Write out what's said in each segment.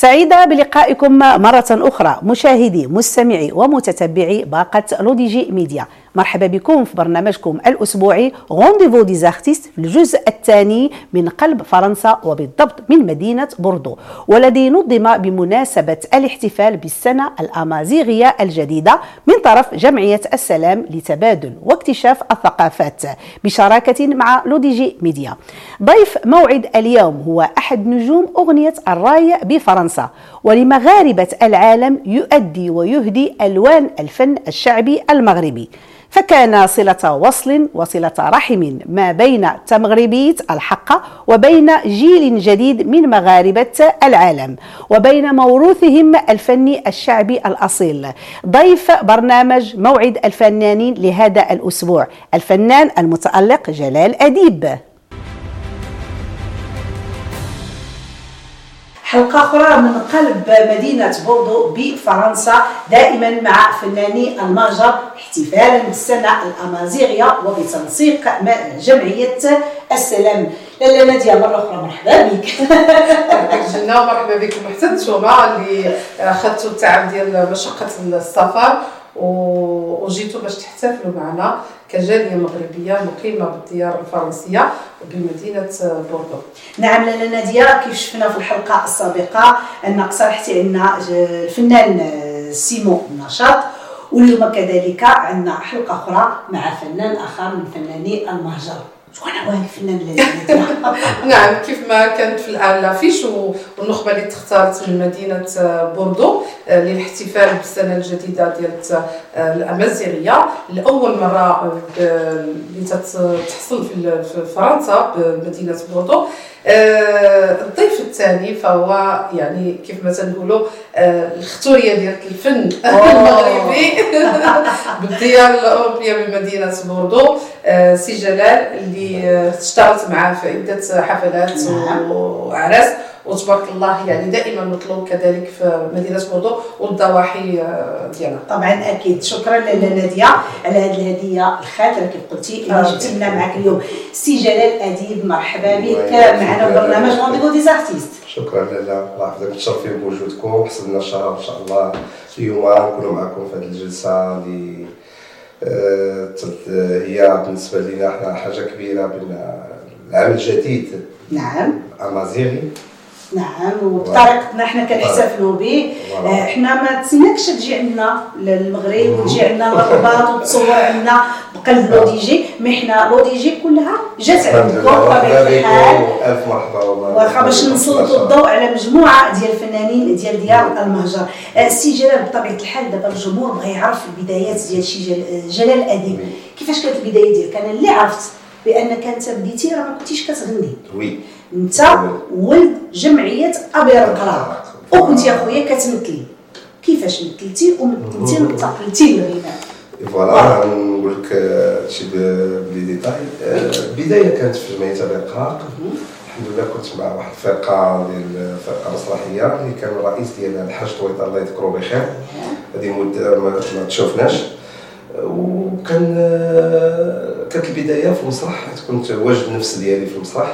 سعيدة بلقائكم مرة أخرى مشاهدي مستمعي ومتتبعي باقة L'ODJ Média. مرحبا بكم في برنامجكم الأسبوعي rendez-vous des artistes في الجزء الثاني من قلب فرنسا وبالضبط من مدينة بوردو. والذي نظم بمناسبة الاحتفال بالسنة الأمازيغية الجديدة من طرف جمعية السلام لتبادل واكتشاف الثقافات بشراكة مع L'ODJ Média. ضيف موعد اليوم هو أحد نجوم أغنية الرأي بفرنسا. ولمغاربة العالم يؤدي ويهدي ألوان الفن الشعبي المغربي. فكان صلة وصل وصلة رحم ما بين تمغربية الحق وبين جيل جديد من مغاربة العالم وبين موروثهم الفني الشعبي الأصيل. ضيف برنامج موعد الفنانين لهذا الأسبوع الفنان المتألق جلال أديب. حلقة أخرى من قلب مدينة بوردو بفرنسا دائما مع فناني المهجر احتفالا بالسنة الأمازيغية وبتنسيق جمعية السلام. لالا نادية مرة أخرى مرحبا بك. جنة ومرحبا بكم حتى نتوما اللي أخذتوا التعب ديال مشقة السفر وجيتوا باش تحتفلوا معنا. كجالية مغربية مقيمة بالديار الفرنسية بمدينة بوردو. نعم لاله ناديه كيف شفنا في الحلقة السابقة أن اقترحتي عندنا الفنان سيمون نشاط واليوم كذلك عندنا حلقة أخرى مع فنان آخر من فناني المهجر. شكون هو الفنان نعم كيف ما كانت في الأفيش والنخبة اللي تختارت من مدينة بوردو آه، للاحتفال بالسنة الجديدة ديال آه، الأمازيغية. لأول مرة آه، اللي تحصل في فرنسا بمدينة بوردو. الضيف الثاني فهو يعني كيف ما تنقولوا الختوريه ديال الفن المغربي. بالديار الأوروبية بمدينة بوردو. سي جلال اللي اشتغلت معاه في عدة حفلات نعم. وأعراس. وتبارك الله يعني دائما مطلوب كذلك في مدينة بوردو والضواحي آه، ديالها طبعا أكيد. شكرا لنادية على هذه الهدية الخاطرة كيف قلتي اللي آه. جبت لنا معك اليوم. سي جلال أديب مرحبا بك. معنا في برنامج rendez-vous des artistes شكرا لالة الله يحفظك. متشرفين بوجودكم. وحسن الشرف إن شاء الله اليوم نكونوا معكم في هذه الجلسة اللي آه، هي بالنسبة لنا حاجة كبيرة بين العام الجديد. نعم. أمازيغي نعم وبطريقتنا إحنا كنحتفلوا به آه، إحنا ما تسناكش تجي عندنا للمغرب وتجي عندنا للرباط وتصور عندنا بقلب L'ODJ. mais حنا L'ODJ كلها جات عندكم بطبيعه الحال ألف مرحبا والله. واخا باش نسلطوا الضوء على مجموعة ديال الفنانين ديال ديار المهجر. آه، سي جلال بطبيعة الحال دابا الجمهور بغى يعرف البدايات ديال شي جلال أديب. كيفاش كانت البداية ديالك؟ أنا اللي عرفت بانك انت بديتي راه ما كنتيش كتغني. Oui. أنت ولد جمعية ابيض القرار. وكنت يا خويا كتمثلي. كيفاش مثلتي ومثلتي انتقلتي للغناء voilà نقول لك شي بلي ديتاي. البدايه كانت في جمعية ابيض القرار. الحمد لله كنت مع واحد الفرقة ديال فرقه مسرحيه اللي كان الرئيس ديالها الحاج طويط الله يذكره بخير. هذه مدة ما تشوفناش. وكان كانت البداية في المسرح كنت واجد النفس ديالي في المسرح.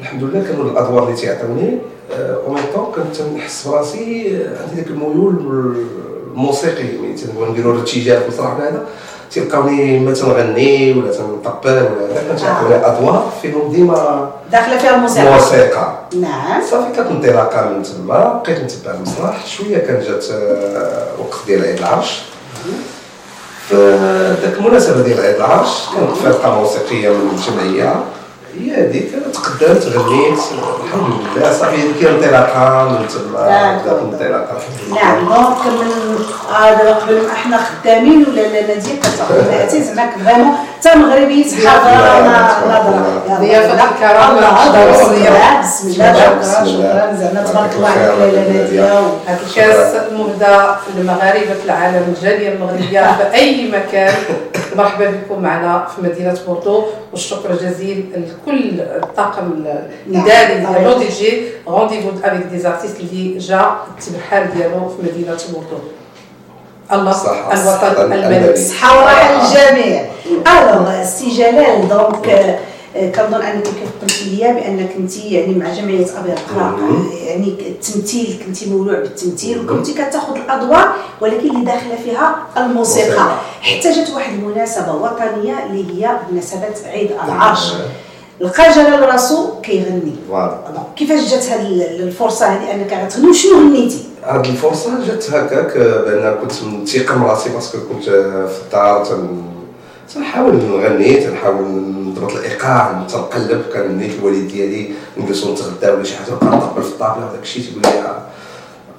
الحمد لله كانوا الأدوار اللي تيعطوني أو ميم طون كنت نحس براسي عندي داك الميول الموسيقي يعني تنبغيو نديرو الاتجاه في المسرح هذا تلقاوني ما تنغني ولا تنطبل ولا هذا كتعطوني آه. أدوار فيهم ديما داخلة فيها الموسيقى. الموسيقى نعم. صافي كانت انطلاقة من تما بقيت نتبع المسرح. شوية كان جات آه، وقت ديال عيد العرش. في ذاك المناسبة ديال عيد العرش كانت فرقة موسيقية من الجمعية. هي هذيك تقدمت غنيت الحمد لله. صافي هذيك انطلاقه من تما بدات الانطلاقه نعم دونك من دابا قبل ما إحنا خدامين ولا لا؟ ناديه كتعطي زعما فريمون حتى مغربي حاضره ضيافه الكرام بسم الله شكرا زعما تبارك الله عليك لاله ناديه هذا الكاس مهدى للمغاربه في العالم الجاليه المغربية في أي مكان. مرحبا بكم معنا في مدينة بورتو. والشكر الجزيل لكل الطاقم الإداري ديال L'ODJ rendez-vous avec des artistes اللي جا التبحال ديالو في مدينة بورتو. الله الوطن الملك صحه وراحه للجميع الوغ سي جلال دونك آه، كنظن أنك كيف قلتي لي بأنك انت يعني مع جمعية أبي القراء يعني التمثيل كنتي مولوع بالتمثيل وكنتي كتاخذ الأدوار ولكن اللي داخلة فيها الموسيقى. حتى جات واحد المناسبة وطنية اللي هي مناسبة عيد العرش. لقى جلال راسو كيغني. كيفاش جات هذه الفرصة هذه؟ أنك غتغني وشنو غنيتي؟ هذه الفرصة جات هكاك بأن كنت مثيق من راسي parce que كنت في الدار تنحاول نغني تنحاول نضبط الإيقاع تنقلب. كان نيت الوالد ديالي نجلسو نتغداو ولا شي حاجة نبقى نطبل في الطابلة وداك الشيء تيقول لي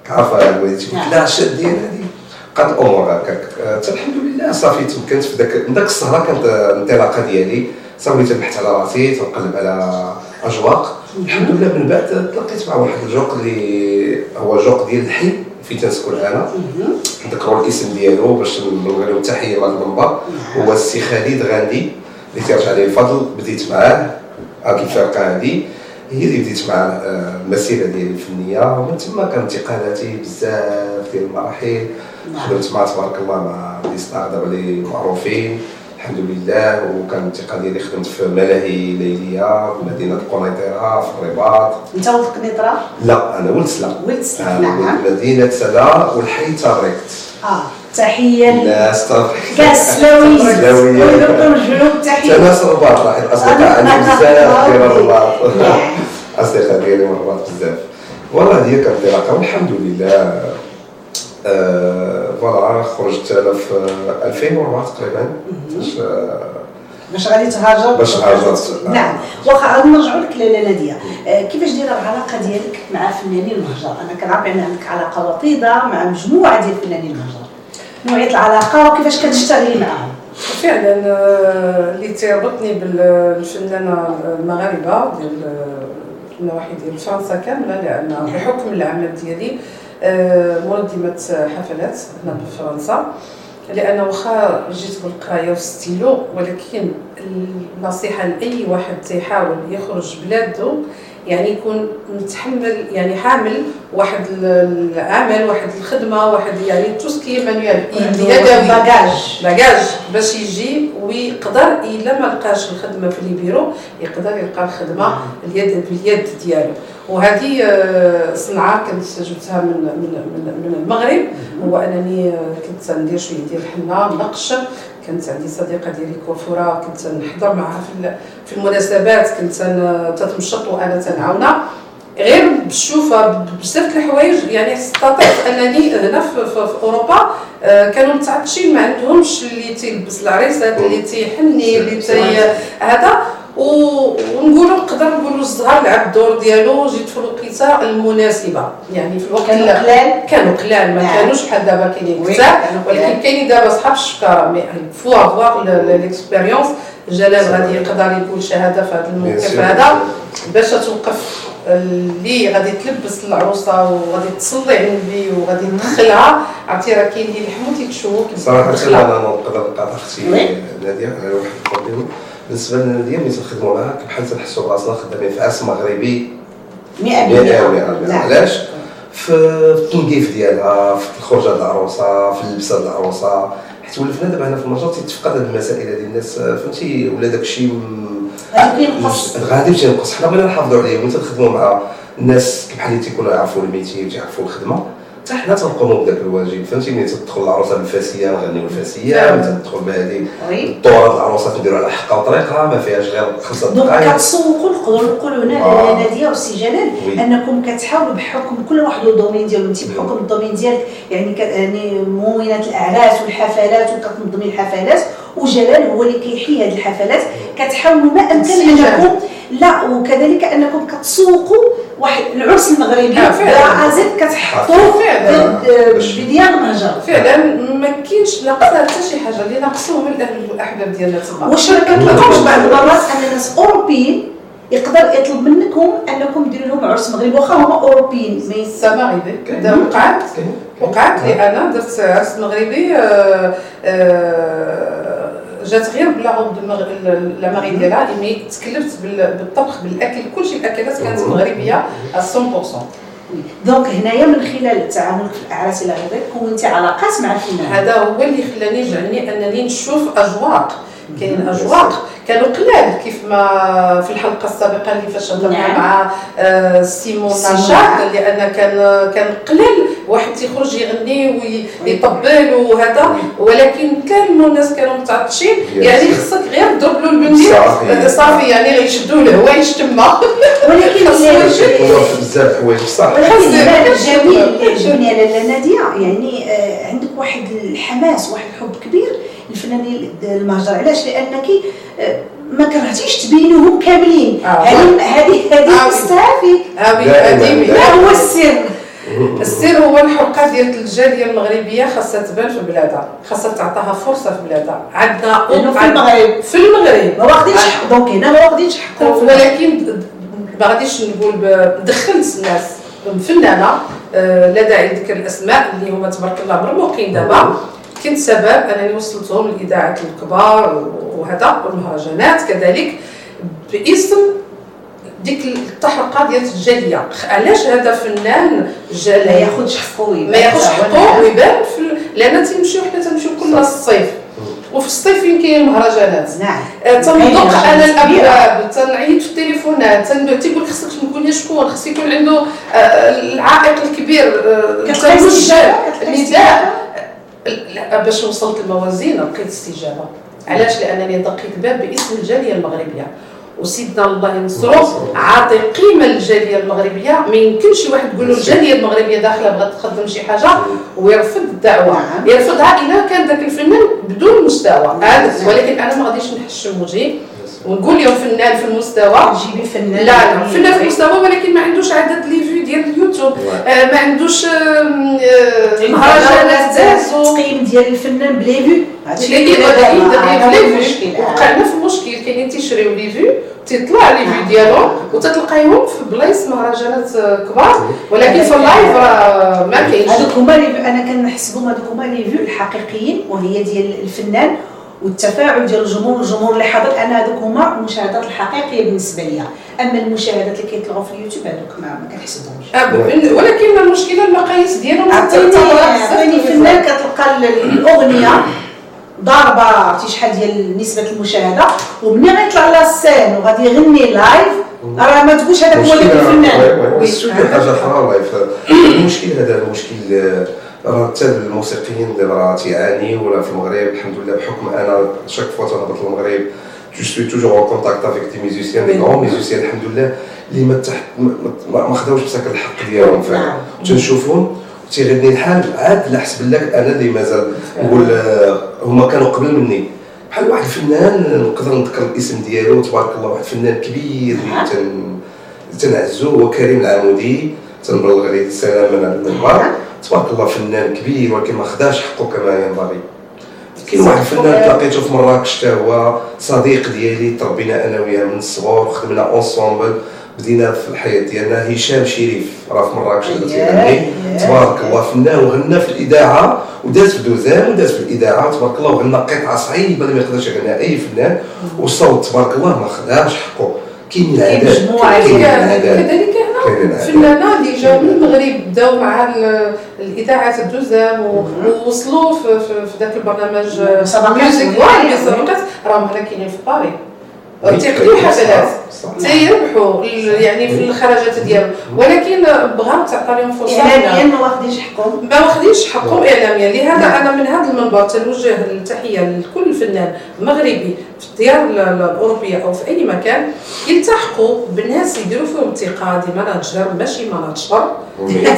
كعرفه الوالد. تيقول لك لا شاد ديال هذه قد الأمور هكاك. الحمد لله صافي تمكنت في ذاك من ذاك السهرة كانت الانطلاقه ديالي. صافي تنبحث على راسي تنقلب على أجواق. الحمد لله من بعد تلاقيت مع واحد الجوق اللي هو جوق ديال الحي في تنسكن أنا نذكروا الاسم ديالو باش نقول لهم تحيه مع المنبر. هو السي خالد غاندي اللي تيرجع عليه الفضل بديت معاه هذه الفرقة هذه هي اللي بديت مع آه، المسيره ديالي الفنية. ومن ثم كانت انتقالاتي بزاف ديال المراحل. نعم. خدمت مع تبارك الله مع les stars دابا اللي معروفين. الحمد لله وكان الانتقال ديالي خدمت في ملاهي ليليه في مدينه قنيطره في الرباط انت ولد قنيطره؟ لا أنا ولد سلا ولد سلا نعم مدينه سلا والحي تاريكت آه السلاويين السلاويين الجنوب تحيه ناس الرباط راح الاصدقاء عندي بزاف ديال الرباط اصدقاء ديالي من الرباط بزاف والله هذه كانت العلاقه والحمد لله فوالا خرجت أنا في 2004 تقريبا. باش باش غادي تهاجر؟ باش هاجرت نعم. واخا غادي نرجعوا لك لاله ناديه كيفاش دايره العلاقة ديالك مع فنانين المهجر؟ أنا كنعرف أن عندك علاقة وطيدة مع مجموعة ديال فنانين المهجر. نوعية العلاقة وكيفاش كتشتغلي معاهم؟ فعلا اللي تربطني بالفنانة المغاربة ديال النواحي ديال فرنسا كاملة لأن بحكم العمل ديالي آه، منظمه حفلات هنا بفرنسا لأن واخا جيت بالقرايه والستيلو ولكن النصيحة لأي واحد تيحاول يخرج بلاده يعني يكون متحمل يعني حامل واحد العمل واحد الخدمة واحد يعني tout ce qui est manuel يدوي bagage bagage باش يجي ويقدر إلا ما لقاش الخدمة في البيرو يقدر يلقى الخدمة اليد باليد ديالو. وهذه آه، صنعة كنت جبتها من من من, من المغرب. هو أنني آه، كنت ندير شوية ديال الحنه نقش. كانت عندي صديقة ديالي coiffeuse كنت نحضر معها في في المناسبات كنت تتمشط وأنا تنعاونها. غير بالشوفه بزاف الحوايج يعني استطعت أنني هنا في, في, في أوروبا آه، كانوا متعطشين ما عندهمش اللي تيلبس العريسات اللي تيحني اللي تي هذا. ونقولوا نقدر نقولوا الزهر لعب الدور ديالو جيت في الوقيته المناسبة. يعني في الوقت كانوا قلال كانوا قلال ما نعم. كانوش بحال دابا كاينين كثار ولكن كاينين دابا صحاب الشكارة. mais faut avoir l'expérience جلال غادي يقدر يقول شهادة في هذا الموقف هذا. باش توقف اللي غادي تلبس العروسة وغادي تصلي على النبي وغادي تدخلها. عرفتي راه كاين ديال الحموت يكشفوك صراحة أنا نقدر نقاطع أختي نادية على واحد البروبليم بالنسبة لنا ديال ملي تنخدموا معاك بحال تنحسوا براسنا خدامين في عرس مغربي. 100% 100% علاش؟ في التنظيف ديالها في الخروجه العروسة في اللبسة العروسة. حيت ولفنا دابا هنا في المهجر تيتفقد هذه المسائل هذه. الناس فهمتي ولا داك الشيء غادي يمشي ينقص. حنا بغينا نحافظوا عليه وانت تخدموا مع الناس بحال اللي تيكونوا يعرفوا ال métier وتيعرفوا الخدمة. حتى حنا تنقوموا بداك الواجب فهمتي ملي تدخل العروسة بالفاسية نغنيو الفاسيه ملي تدخل بهذه الطور العروسة نديروا على حقها وطريقها ما فيهاش غير خمسة دقائق دونك كتسوقوا نقدروا نقولوا هنا. ناديه والسي جلال أنكم كتحاولوا بحكم كل واحد ال domaine ديالو. انت بحكم ال domaine ديالك يعني يعني مؤمنات الأعراس والحفلات وكتنظمي الحفلات وجلال هو اللي كيحيي هذه الحفلات. كتحاولوا ما أمكن أنكم لا وكذلك أنكم كتسوقوا واحد العرس المغربي أزيد كتحطوا بديال المهجر فعلا ما كاينش ناقصه حتى شي حاجة اللي ناقصوهم الاهل والاحباب ديالنا تما واش ما كتلقاوش بعض المرات أن الناس أوروبيين يقدر يطلب منكم أنكم ديروا لهم عرس مغربي واخا هما أوروبيين. مي مغربي وقعت وقعت لي أنا درت عرس مغربي آه، آه، جات غير ب la robe la mariée ديالها mais تكلفت بالطبخ بالأكل كلشي الأكلات كانت مغربية 100% donc هنايا من خلال تعاملك في الأعراس إلى غير كونتي علاقات مع الفنان هذا هو اللي خلاني جعلني أنني نشوف اجواق كاين أجواق. كانوا قلال كيف ما في الحلقة السابقة اللي فاش هضرنا نعم. مع آه، سيمون. نشاط لأن كان كان قلال واحد تيخرج يغني ويطبل وهذا. ولكن كانوا الناس كانوا متعطشين. يعني خصك غير تضرب له المنديل صافي. آه، صافي يعني غيشدوا له هو يشتما ولكن بزاف ولكن البال حسن. الجميل اللي عجبني على لاله ناديه يعني آه، عندك واحد الحماس واحد الحب كبير. للفنانين المهجر. علاش؟ لأنك آه، ما كرهتيش تبينوهم كاملين. آه. هذه هذه هذه آه. مستافي هذه دائماً، هذه ما هو السر. السر هو الحقه ديال الجاليه المغربية خاصها تبان في بلادها. خاصها تعطاها فرصة في بلادها. عندنا في المغرب. في المغرب. ما واخدينش حق. دونك هنا ما واخدينش حقهم المغرب. ولكن ما غاديش نقول دخلت الناس فنانة لا داعي لذكر الأسماء اللي هما تبارك الله مرموقين دابا. كنت سبب أنني وصلتهم للاذاعات الكبار وهذا والمهرجانات. كذلك باسم ديك التحرقه ديال الجالية. علاش هذا فنان جالي؟ ما ياخذش حقه ما ياخذش حقه ويبان في لأن تيمشيو حنا تنمشيو كل الصيف. وفي الصيف فين كاين المهرجانات؟ نعم. آه، مهرجانات كبيرة. الابواب تنعيط في التليفونات تيقول لك خصك تكون شكون خص يكون عنده آه، العائق الكبير آه، كتلقاي لا باش وصلت الموازين لقيت استجابة. علاش؟ لأنني دقيت باب باسم الجالية المغربية. وسيدنا الله ينصره عاطي قيمة للجالية المغربية. ما يمكنش واحد تقول له الجالية المغربية داخلة بغات تقدم شي حاجة ويرفض الدعوة. نعم. يرفضها اذا كان ذاك الفنان بدون مستوى. ولكن أنا ما غاديش نحشم وجهي. ونقول لهم فنان في المستوى. تجيبي فنان لا لا فنان في المستوى ولكن ما عندوش عدد لي فيو ديال اليوتيوب. آه، ما عندوش آم، آه، مهرجانات دازو التقييم ديال الفنان ب les vues؟ هادشي اللي اللي غادي دابا، يدير هذا هو لي المشكل vues. وقعنا في مشكل كاينين تيشريو les vues تيطلع les vues ديالهم وتتلقايهم في بلايص مهرجانات آه، كبار. ولكن في ال live راه ما كاينش. هذوك هما أنا كنحسبهم هذوك هما les vues الحقيقيين وهي ديال الفنان والتفاعل ديال الجمهور الجمهور اللي حاضر أنا هذوك هما المشاهدات الحقيقيه بالنسبة لي اما المشاهدات اللي كيطلعوا في اليوتيوب هذوك ما, ما كنحسبهمش آه، ولكن المشكلة المقاييس ديالهم عطيني فنان كتلقى ال- الاغنيه ضاربه عرفتي شحال ديال نسبه المشاهده ومني غيطلع لا السين وغادي يغني لايف راه ما تقولش هذاك هو اللي الفنان حاجة أخرى يفهم المشكل هذا المشكل آه، راه حتى الموسيقيين دابا راه تيعانيو ولا في المغرب. الحمد لله بحكم أنا شاك فوا تهبط للمغرب je suis toujours en contact avec des musiciens des grands musiciens الحمد لله اللي ما تحت ما- خداوش بساك الحق ديالهم فعلا. نعم. تنشوفهم تيغني الحال عاد لا حسب لك أنا اللي مازال نقول آه، هما كانوا قبل مني. بحال واحد الفنان نقدر نذكر الاسم ديالو تبارك الله واحد الفنان كبير اللي نعم. تن تنعزو هو كريم العمودي. تنبلغ عليه السلام من المنبر نعم. تبارك الله فنان كبير ولكن ما خداش حقه كما ينبغي كاين واحد الفنان تلاقيته في مراكش حتى هو صديق ديالي تربينا أنا وياه من الصغر خدمنا ensemble بدينا في الحياة ديالنا هشام شريف. راه في مراكش اللي أييه. تبارك الله فنان وغنى في الإذاعة وداز في دوزيم وداز في الإذاعة. تبارك الله وغنى قطعة صعيبة اللي ما يقدرش يغنيها أي فنان. والصوت تبارك الله ما خداش حقه كاين مجموعة كاين كذلك العادات كذلك فنانة اللي جاو من المغرب بداو مع ال- الاذاعات الدوزيم و- ووصلوا في, ذاك البرنامج مسابقات راهم هنا كاينين في باري oui، تيقضيو حفلات. تيربحوا ال- يعني في الخرجات ديالهم ولكن بغاو تعطى لهم فرصة. اعلاميا. ما واخدينش حقهم. ما واخدينش حقهم اعلاميا. لهذا أنا من هذا المنبر تنوجه التحية لكل فنان مغربي في الديار ال- ال- الأوروبية أو في أي مكان. يلتحقوا بناس يديروا فيهم انتقاد manager ماشي manager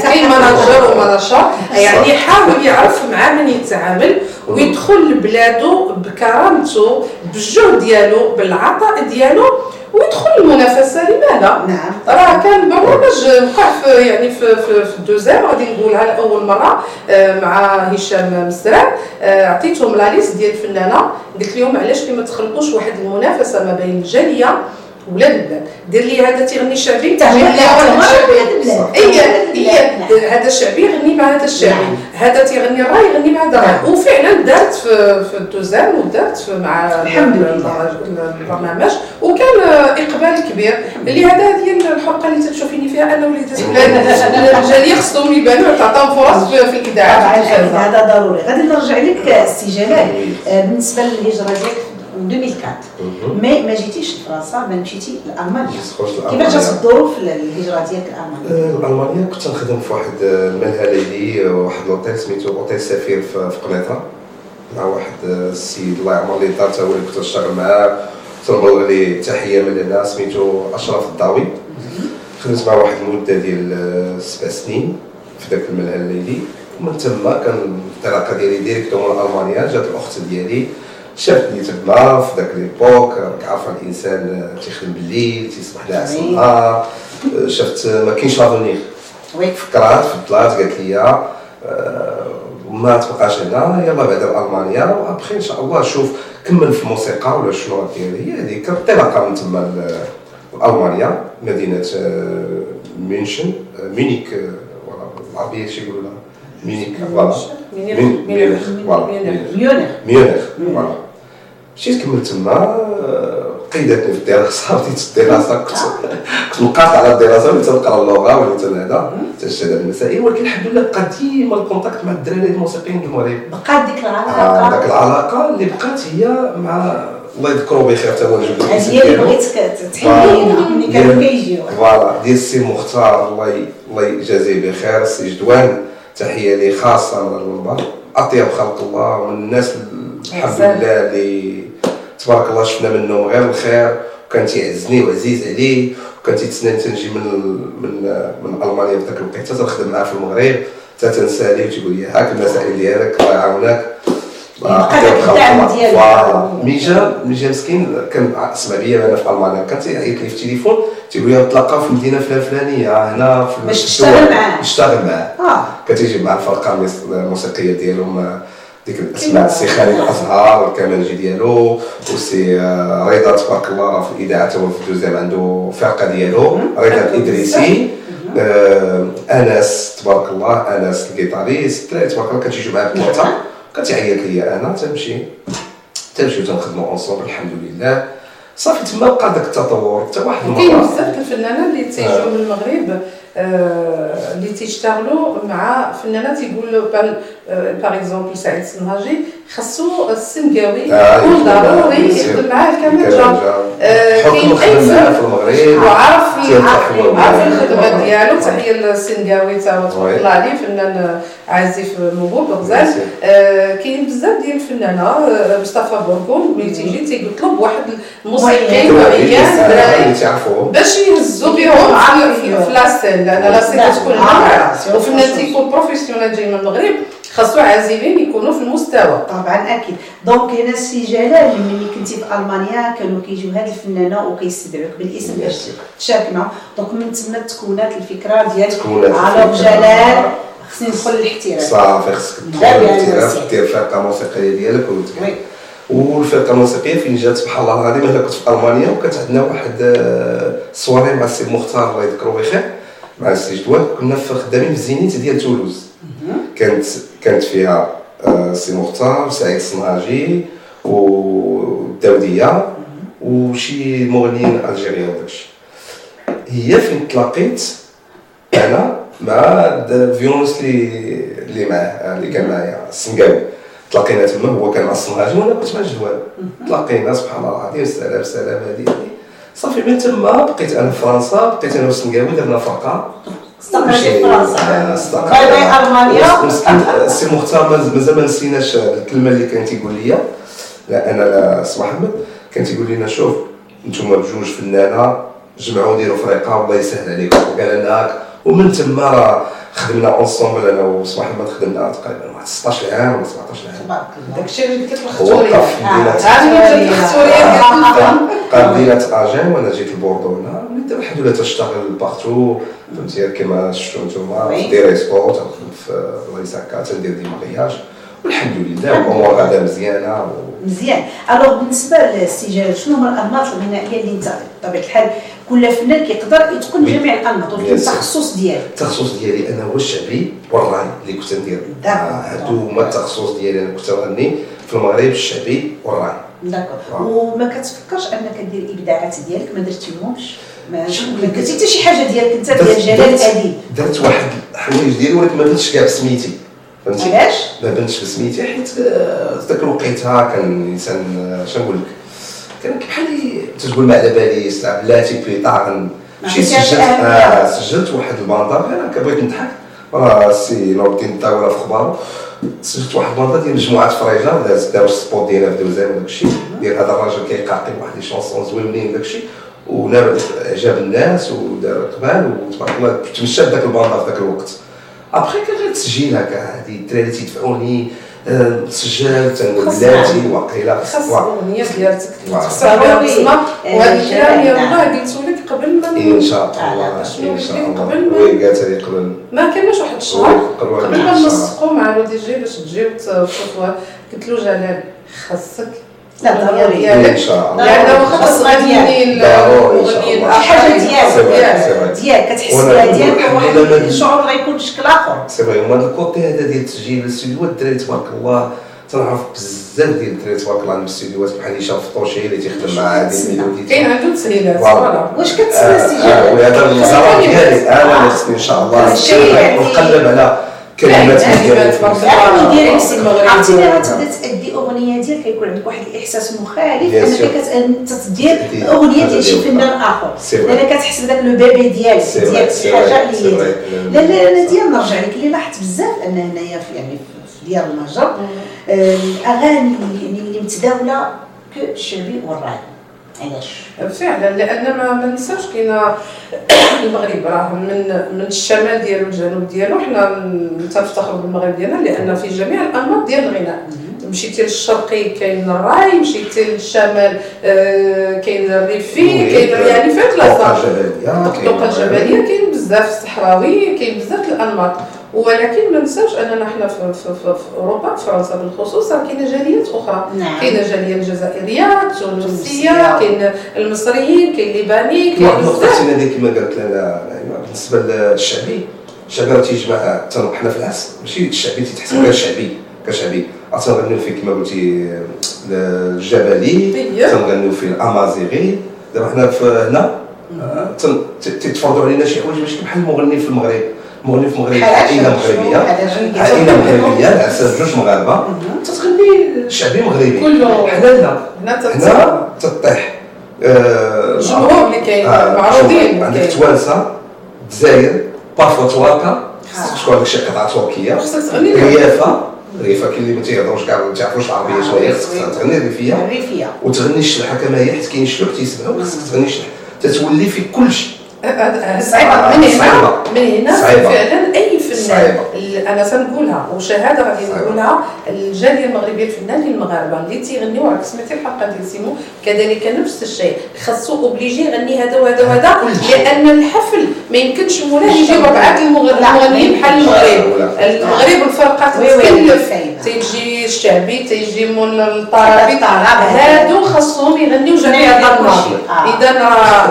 كاين ماناجر وماناجر يعني يحاول يعرف مع من يتعامل. ويدخل لبلادو بكرامته بالجهد ديالو بالعطاء ديالو ويدخل المنافسة. لماذا؟ نعم. راه كان برنامج وقع في يعني في في, في الدوزام غادي نقولها لأول مرة آه، مع هشام مسران آه، عطيتهم لا ليست ديال الفنانة. قلت لهم علاش لي ما تخلقوش واحد المنافسة ما بين الجالية ولاد البلاد دير لي هذا تيغني شعبي البلاد. اي. اي هذا الشعبي يغني مع هذا الشعبي نعم. هذا تيغني الراي يغني مع هذا الراي. وفعلا دارت في في 2M ودارت مع الحمد لله. البرنامج. وكان إقبال كبير. اللي هذا هي الحلقة اللي تشوفيني فيها. أنا وليدات البلاد الجاليه خصهم يبانوا تعطاهم فرص في, الاذاعات. هذا ضروري. غادي نرجع لك سي جلال آه، بالنسبة للهجرة ديالك 2004 mais ما جيتيش لفرنسا ما مشيتي لالمانيا كيفاش جات الظروف الهجره ديالك لالمانيا؟ الالمانيا كنت نخدم في واحد الملهى ليلي واحد لوطيل سميتو اوتيل سفير في قنيطره مع واحد السيد الله يعمر ليه الدار هو اللي كنت نشتغل معاه تنبلغ ليه تحيه من هنا سميتو اشرف الضاوي خدمت مع واحد المده ديال سبع سنين في ذاك الملهى الليلي ومن تما كان الانطلاقه ديالي directement لالمانيا جات الاخت ديالي شافتني تما في ذاك l'époque راك عارفه الإنسان تيخدم بالليل تيصبح ناعس النهار. شفت ما كاينش l'avenir فكرات فضلات قالت لي آه، ما تبقاش هنا يلا بعدا ألمانيا وأبخي إن شاء الله شوف كمل في الموسيقى ولا شنو دير هي هذيك. انطلاقه من تما ألمانيا مدينة آه، مينشن آه، ميونيك بالعربيه شي يقولوا لها؟ ميونيك voilà. ميونيخ ميونيخ ميونيخ voilà. مشيت كملت تما قيدتني في الدراسه صافي الدراسة كنت كنت مقاطع على الدراسة وليت نقرا اللغة وليت هذا الشهاده المسائيه ولكن الحمد لله بقى ديما ال contact مع الدراري الموسيقيين المغرب بقات ديك العلاقة؟ آه ذاك العلاقة اللي بقات هي مع الله يذكرو بخير حتى هو نجبد هي اللي بغيتك تحيينا ملي كانوا كيجيو. voilà. ديال السي مختار الله الله يجازيه بخير. السي جدوان تحية لي خاصة من المنبر أطيب خلق الله ومن الناس الحمد لله اللي تبارك الله شفنا منهم غير الخير. وكان تيعزني وعزيز عليه وكان تيتسنى تنجي من من من ألمانيا في ذاك الوقت. تنخدم معاه في المغرب حتى تنسالي وتيقول لي هاك المسائل ديالك الله يعاونك. مي جا مي جا مسكين كان سمع بيا أنا في ألمانيا. كان تيعيط لي في التليفون تيقول لي نتلاقاو في المدينة فلان فلانيه هنا في باش تشتغل معاه. نشتغل معاه. آه. كان تيجي مع الفرقة الموسيقية ديالهم ديك الأسماء. السي خالد الأزهر والكمانجي ديالو وسي آه، رضا تبارك الله راه في الاذاعه هو في 2M عنده فرقة ديالو رضا الإدريسي. آه أنس تبارك الله أنس ال guitariste الدراري تبارك الله كتيجيو معاه بثلاثه كتعيط ليا أنا تمشي. تمشي تنخدموا ensemble الحمد لله صافي تما بقى داك التطور. حتى واحد المرة كاين بزاف الفنانات اللي تيجيو آه. من المغرب اللي تيشتغلوا مع فنانات يقولوا par exemple سعيد الصنهاجي خاصو السنقاوي يكون ضروري يخدم معاه الكمانجه كاين اي المغرب وعارف عارف الخدمه ديالو تحيه للسنقاوي تا تبارك الله عليه فنان عازف موهوب غزال كاين بزاف ديال الفنانه مصطفى بوركون ملي تيجي تيطلب واحد الموسيقي معين دراري باش يهزوا بهم في le style لأن le style كتكون وفنان تيكون professionnel جاي من المغرب خاصو عازفين يكونوا في المستوى. طبعا أكيد. donc هنا السي جلال ملي كنتي في ألمانيا كانوا كيجيو هاد الفنانة وكيستدعوك بالاسم باش تشارك معاهم donc من تما تكونات الفكرة ديال على جلال. خصني ندخل للاحتراف صافي خصك تدخل للاحتراف دير فرقة موسيقية ديالك وتكمل والفرقة الموسيقية فين جات؟ سبحان الله العظيم أنا كنت في ألمانيا وكانت عندنا واحد السواري آه، مع السي مختار الله يذكره بخير مع السي جدوان كنا خدامين في الزينيت ديال تولوز. كانت كانت فيها آه، سي مختار وسعيد الصنهاجي والداوديه وشي مغنيين algériens وداكشي هي فين تلاقيت؟ أنا مع الفيونس اللي اللي معاه اللي كان معايا السنقاوي تلاقينا تما هو كان الصنهاجي وأنا كنت مع الجوال. تلاقينا سبحان الله العظيم سلام سلام هذه صافي من تما بقيت أنا في فرنسا بقيت أنا والسنقاوي درنا فرقة. فرنسا bye bye المانيا مسكين السي مختار مازال ما نسيناش الكلمة اللي كان تيقول لي لا أنا لا سي محمد كان تيقول لنا شوف أنتم بجوج فنانه جمعوا ديروا فريقه والله يسهل عليكم قال لنا ومن تما راه خدمنا اونسومبل أنا وسي محمد خدمنا تقريبا واحد 16 عام ولا 17 عام تبارك الله داكشي اللي قلت لك الخطوريه قال مدينه اجين وأنا جيت لبوردو هنا وليت الحمد لله تشتغل بارتو فهمتي؟ كيما شفتوا نتوما في ديري سبور تنخدم في ريساكا تندير دي مغياج والحمد لله الأمور غادا مزيانة مزيان. alors بالنسبة للسي جلال شنو هما الأنماط الغنائية اللي انت بطبيعة الحال كل فنان كيقدر يتقن جميع الأنماط ولكن التخصص ديالي التخصص ديالي أنا هو الشعبي والراي اللي كنت ندير هادو هما التخصص ديالي أنا كنت غني في المغرب الشعبي والراي d'accord. وما كتفكرش أنك دير الابداعات ديالك؟ ما درتيهمش؟ ما درتي حتى شي حاجة ديالك انت ديال جلال الأديب. درت واحد الحوايج ديالي ولكن ما بنتش كاع بسميتي. فهمتي؟ علاش؟ ما بنتش بسميتي حيت ذاك الوقيتة كان الإنسان اش نقول لك؟ كان بحال تقول ما على باليش لعب بلاتي بيطار مشيت عطيتيهاش سجلت. آه سجلت واحد الباندا غير هكا بغيت نضحك. راه السي نور الدين الطاوله في خبارو. سجلت واحد الباندا ديال مجموعة فريجة داروا السبوت ديالها في دوزان وداك الشيء. ديال هذا الراجل كيقاقي واحد لي شونسون زوينين وداك الشيء. ونال إعجاب الناس ودار اقبال وتبارك الله تمشى بداك الباندا في ذاك الوقت. ابخي كان غير تسجيل هكا هادي الدراري تيدفعوني سجلت بلاتي وقيله خاص الاغنيه ديالتك. واو. تختار بها ضروري. بصمه وهذه الكلام يا. والله قلت لك قبل ما إن شاء الله. إن شاء الله. قبل ما- وي قالت لي قبل. ما كانش واحد الشهر. قبل ما نسقوا مع الودي جي باش تجي وتشوفوا قلت له جلال خاصك لا ضروري. إن شاء الله. ضروري إن شاء المغنيين الله. شي حاجة ديالك. ديالك كتحس بها ديالك الحمد واحد لله ما- الشعور غيكون بشكل اخر c'est vrai هما هذا ال côté هذا ديال التسجيل الاستوديوهات الدراري تبارك الله. تنعرف بزاف ديال الدراري تبارك الله عندهم الاستوديوهات بحال هشام فطوشي اللي تيخدم مع هذه الميلودي كاين عنده تسهيلات voilà. واش كتسنى استجابه وهذا الصراحه ديالي أنا إن شاء الله. يعني- نقلب على كلمات المغرب. عرفتي ملي غتبدا تأدي أغنية ديالك كيكون عندك واحد الإحساس مخالف أنك تدير أغنية ديال شي فنان آخر. لأن كتحس بداك لو بيبي ديالك ديال شي حاجة اللي هي. فري. لا لا أنا ديال نرجع لك. اللي لاحظت بزاف أن هنايا في يعني في المهجر آه، الأغاني اللي يعني اللي متداولة كالشعبي والراي علاش؟ فعلا لأن ما ننساوش كاين المغرب راه من من الشمال ديالو الجنوب ديالو حنا تنفتخروا بالمغرب ديالنا لأن في جميع الأنماط ديال الغناء مشيتي للشرقي كاين الراي مشيتي للشمال آه، كاين الريفي كاين يعني فين ثلاثة الطقطقه الجبليه كاين بزاف الصحراوي كاين بزاف الأنماط. ولكن ما ننساوش أننا حنا في, في, في, في أوروبا في فرنسا بالخصوص راه كاينة جاليات أخرى. نعم. كاينة جاليه الجزائريه التونسيه. كاين المصريين كاين الليباني كما كاين بزاف. هذه كما قالت لنا نعيمة بالنسبة للشعبي الشعبي راه تيجمع حنا في العصر. ماشي الشعبي تيتحسب غير شعبي كشعبي. راه تنغنيو فيه كما قلتي الجبلي طيب. تنغنيو فيه الأمازيغي. دابا حنا في هنا آه، تن- ت- تيتفرضوا علينا شي حوايج ماشي بحال المغني في المغرب. عائلة شنو؟ مغربية. بحال شنو؟ عائلة مغربية العسل جوج مغاربة. تتغني شعبي مغربي. كله. حنا لا هنا تطيح. الجمهور اللي كاين معروضين عندك. توانسه الجزائر بارفوا تواكا خصك تكون هذاك الشيء قطعه تركية. ريافه ريافه كاين اللي ما تيهضروش كاع ما تعرفوش العربية وي، خصك. تغني ريفية. الريفيه وتغني الشلحه كما هي حيت كاين شلوح تيسمعوا خصك تغني الشلح تتولي في كل شيء صعيبة من هنا. من هنا. فعلا أي ال- أنا تنقولها وشهادة غادي. نقولها الجالية المغربية الفنانين المغاربة اللي تيغنيو راك سمعتي الحلقة ديال سيمو كذلك نفس الشيء خاصو obligé يغني هذا وهذا وهذا لأن الحفل ما يمكنش مولاه ربعة لا، المغنيين بحال المغرب. المغرب الفرقة تتكلف. تيجي الشعبي تيجي مول الطرابي الطرابي. هادو خاصهم يغنيو جميع كلشي. آه. إذا راه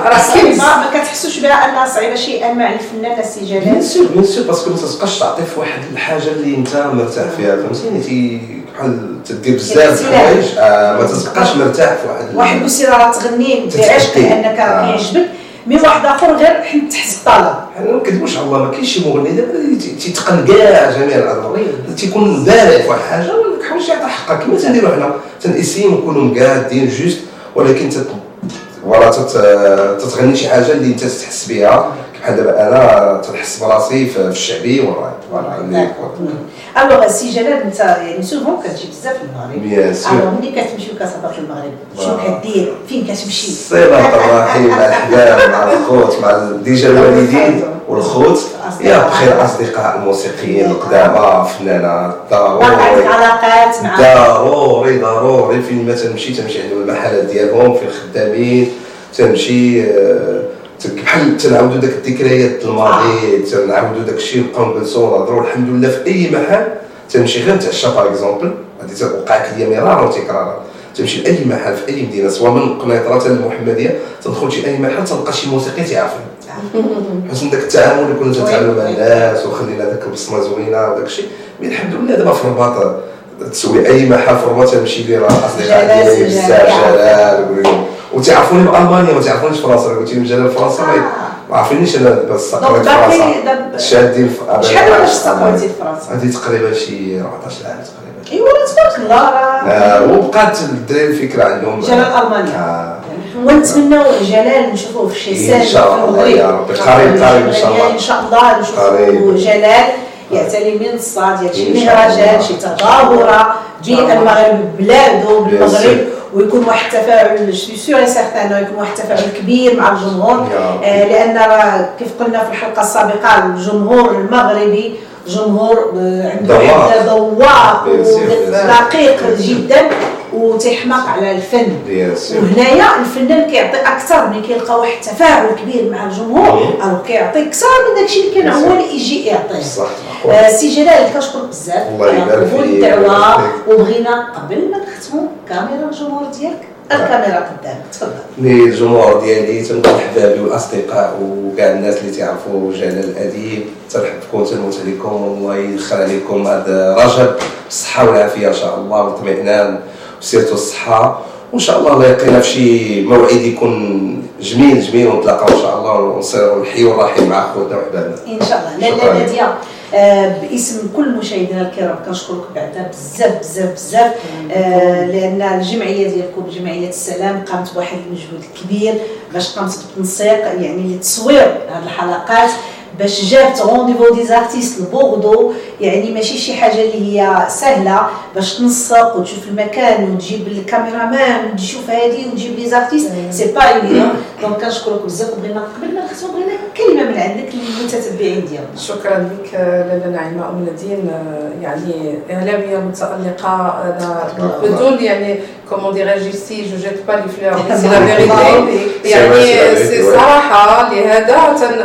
ما كتحسوش بها أنها صعيبة شيئا مع الفنان السي bien جلال sûr bien sûr parce que ما تبقاش تعطي في واحد الحاجة اللي انت مرتاح فيها فهمتيني تي بحال تدير بزاف. الحوايج آه، ما تبقاش مرتاح في واحد واحد راه تغني بعشق راه آه. كيعجبك mais واحد آخر غير حيت تحس الطلب حنا ما نكذبوش على الله ما كاينش شي مغني دابا تيتقن كاع جميع الأدوار. تيكون بارع في واحد الحاجة ولا كيحاولش يعطي حقها كما تنديرو حنا تنسيم نكونوا مقادين juste ولكن ولا تت... تتغني شي حاجة اللي انت تحس بها بحال دابا أنا تنحس براسي في الشعبي والراي voilà اللي alors السي جلال أنت يعني souvent كتجي بزاف للمغرب bien sûr alors ملي كتمشي وكتهضر في المغرب شنو. كدير؟ فين كتمشي؟ الصله الرحيم مع الاحباب مع الخوت مع déjà الوالدين. والخوت يا بخير الاصدقاء الموسيقيين القدامى فنانات ضروري. علاقات ضروري ضروري. فين ما تنمشي تمشي عندهم المحلات ديالهم في الخدامين تمشي آه، بحال تنعاودوا داك الذكريات الماضي تنعاودوا داك الشيء نبقاو نجلسوا ونهضروا الحمد لله في أي محل تمشي غير نتعشى par exemple هذه وقعت لي مرارا وتكرارا تمشي لأي محل في أي مدينة سواء من قنيطرة المحمدية تدخل شي أي محل تلقى شي موسيقي تعرفني حسن داك التعامل اللي كنا تنتعاملوا مع الناس وخلينا داك البصمة زوينة وداك الشيء mais الحمد لله دابا في الرباط تسوي أي محل في الرباط تمشي لي راه اصدقاء ديالي بزاف. جلال. وتعرفوني بألمانيا ما تعرفونيش فرنسا. قلت لهم جلال فرنسا ما آه. ما عارفينيش أنا donc استقريت باقي فرنسا. شادين في شحال واش في فرنسا؟ هذه تقريبا شي 14 عام تقريبا. ايوا تبارك الله راه وبقات الدراري الفكرة عندهم جلال ألمانيا آه. ونتمنوا جلال نشوفوه في شي سنه إن شاء الله يا ربي. قريب- قريب إن شاء الله. إن شاء الله نشوفوا. جلال يعتلي منصه ديال شي مهرجان. شي تظاهره الله. بالمغرب بلادو بالمغرب. ويكون واحد التفاعل سور سيغتان يكون واحد التفاعل كبير مع الجمهور. آه، لأن راه كيف قلنا في الحلقة السابقة الجمهور المغربي جمهور آه، عنده ذواق. sûr. ودقيق جدا وتيحماق على الفن. وهنايا الفنان كيعطي أكثر ملي كيلقى واحد التفاعل كبير مع الجمهور. ألو كيعطي أكثر من داكشي اللي كان هو اللي يجي يعطيه. صح آه، سي جلال كنشكرك بزاف. الله على يبارك قبول فيك. الدعوه وبغينا قبل ما نختموا كاميرا الجمهور ديالك. الكاميرا قدامك تفضل. لي الجمهور ديالي تنقول احبابي والأصدقاء وكاع الناس اللي تعرفوا جلال الأديب. ترحب بكم تنموت عليكم والله يدخل عليكم هذا رجب بالصحة والعافية إن شاء الله والاطمئنان وسيرتوا الصحة. وإن شاء الله الله يلقينا في شي موعد يكون جميل جميل ونتلاقاو إن شاء الله ونصيروا الحي والراحي مع خوتنا وحبابنا. إن شاء الله. لاله. ناديه باسم كل مشاهدينا الكرام كنشكرك بعدا بزاف بزاف بزاف. آه، لأن الجمعية ديالكم جمعية السلام قامت بواحد المجهود كبير باش قامت بالتنسيق يعني لتصوير هذه الحلقات. باش جابت rendez-vous des artistes ل Bordeaux يعني ماشي شي حاجة اللي هي سهلة باش تنسق وتشوف المكان وتجيب الكاميرامان وتشوف هذه وتجيب les artistes c'est pas évident donc كنشكرك بزاف وبغينا قبل ما نختم بغينا كلمة من عندك للمتتبعين ديالنا شكرا لك لاله نعيمة أم نادين. يعني اعلاميه متألقة أنا بدون يعني comment dirais-je c'est je jette pas les fleurs c'est la vérité يعني صراحة لهذا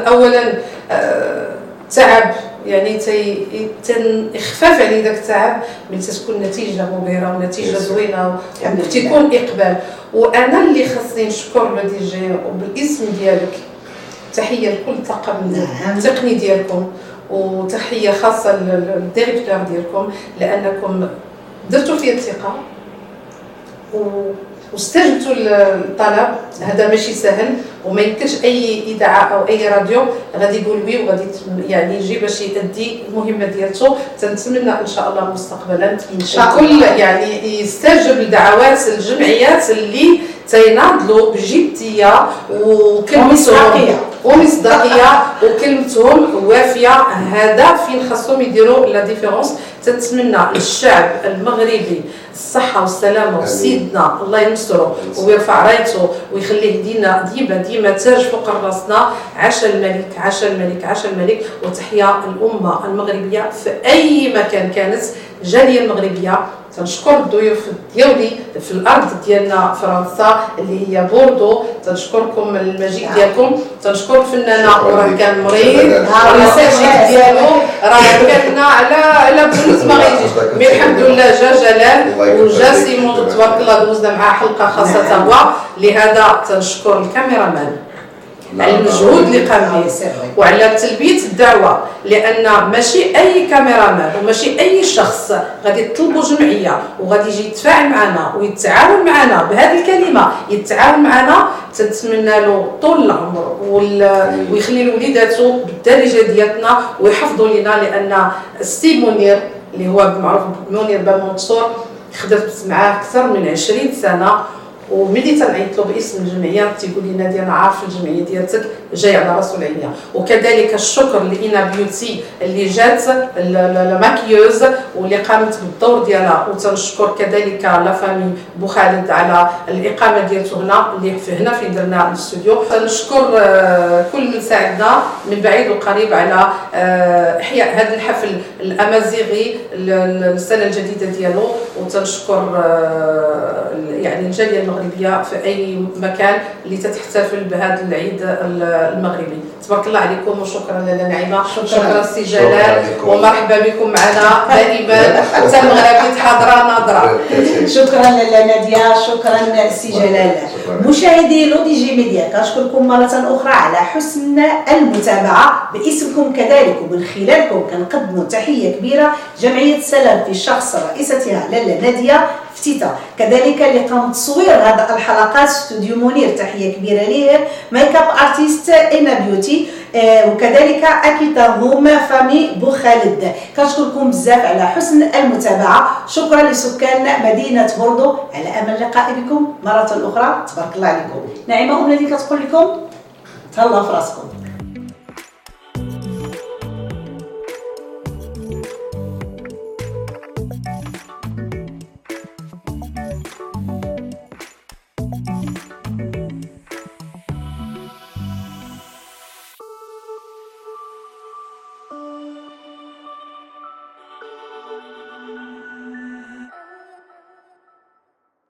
اولا آه، تعب يعني تي تن إخفاف عليه ذاك التعب ملي تكون نتيجة مبهرة ونتيجة. زوينة. وتكون إقبال وأنا اللي خصني نشكر L'ODJ وبالاسم ديالك تحية لكل الطاقم نعم. التقني ديالكم وتحية خاصة لل directeur ديالكم لأنكم درتوا فيا الثقة واستجبتوا للطلب هذا ماشي سهل وما يمكنش أي اذاعه أو أي راديو غادي يقول oui وغادي يعني يجي باش يؤدي المهمة ديالته تنتمنى إن شاء الله مستقبلا إن شاء الله. يعني يستجب لدعوات الجمعيات اللي تيناضلوا بجدية وكلمتهم. ومصداقيه وكلمتهم وافية. هذا فين خاصهم يديروا la différence. تتمنى للشعب المغربي الصحة والسلامة وسيدنا. الله ينصره ويرفع رأيته ويخليه لينا ديما ديما تاج فوق راسنا. عاش الملك عاش الملك عاش الملك. وتحيا الأمة المغربية في أي مكان كانت. جالية المغربية. تنشكر الضيوف ديالي في الأرض ديالنا فرنسا اللي هي بوردو. تنشكركم المجيء ديالكم. تنشكر الفنانه وراه. كان مريض. المساجد ديالو. راه كلنا على على بنوت ما غيجيش mais الحمد لله جا جلال. وجا. سيمون تبارك الله دوزنا معاه حلقة خاصة هو. لهذا تنشكر الكاميرامان على المجهود اللي قام به وعلى تلبية الدعوة لأن ماشي أي كاميرامان وماشي أي شخص غادي يطلبوا جمعية وغادي يجي يتفاعل معنا ويتعاون معنا بهذه الكلمة يتعاون معنا تنتمنى له طول العمر ويخلي لوليداته بالدارجه ديالنا ويحفظوا لنا لأن ستيف منير اللي هو معروف بمنير بن منصور خدمت معاه أكثر من 20 سنة وملي تنعيط له باسم الجمعية تيقول لي نادي أنا عارف الجمعية ديالتك جاي على راسي وعينيا. وكذلك الشكر لاينا بيوتي اللي جات ال- ال- ال maquilleuse واللي قامت بالدور ديالها. وتنشكر كذلك la famille بوخالد على الإقامة ديالته هنا اللي في هنا فين درنا الاستوديو. تنشكر آه، كل من ساعدنا من بعيد وقريب على آه، إحياء هذا الحفل الأمازيغي ال- ال- السنة الجديدة ديالو. وتنشكر آه، يعني الجالية في أي مكان اللي تتحتفل بهذا العيد ال- المغربي. تبارك الله عليكم وشكرا لاله نعيمه شكرا سي شكراً جلال لكم. ومرحبا بكم معنا. دائما حتى المغربي حاضره ناظره شكرا لاله ناديه شكرا سي جلال. مشاهدي L'ODJ Média كنشكركم مرة أخرى على حسن المتابعة. باسمكم كذلك ومن خلالكم كنقدموا تحية كبيرة. جمعية السلام في شخص رئيستها لاله نادية. فتيتا كذلك اللي قام بتصوير هذه الحلقات استوديو منير. تحية كبيرة ليه. makeup artist اينا بيوتي. آه وكذلك أكيد la famille بو خالد. كنشكركم بزاف على حسن المتابعة. شكرا لسكان مدينة بوردو. على أمل اللقاء بكم مرة أخرى. تبارك الله عليكم. نعيمه أم الذي كتقول لكم تهلاو في راسكم.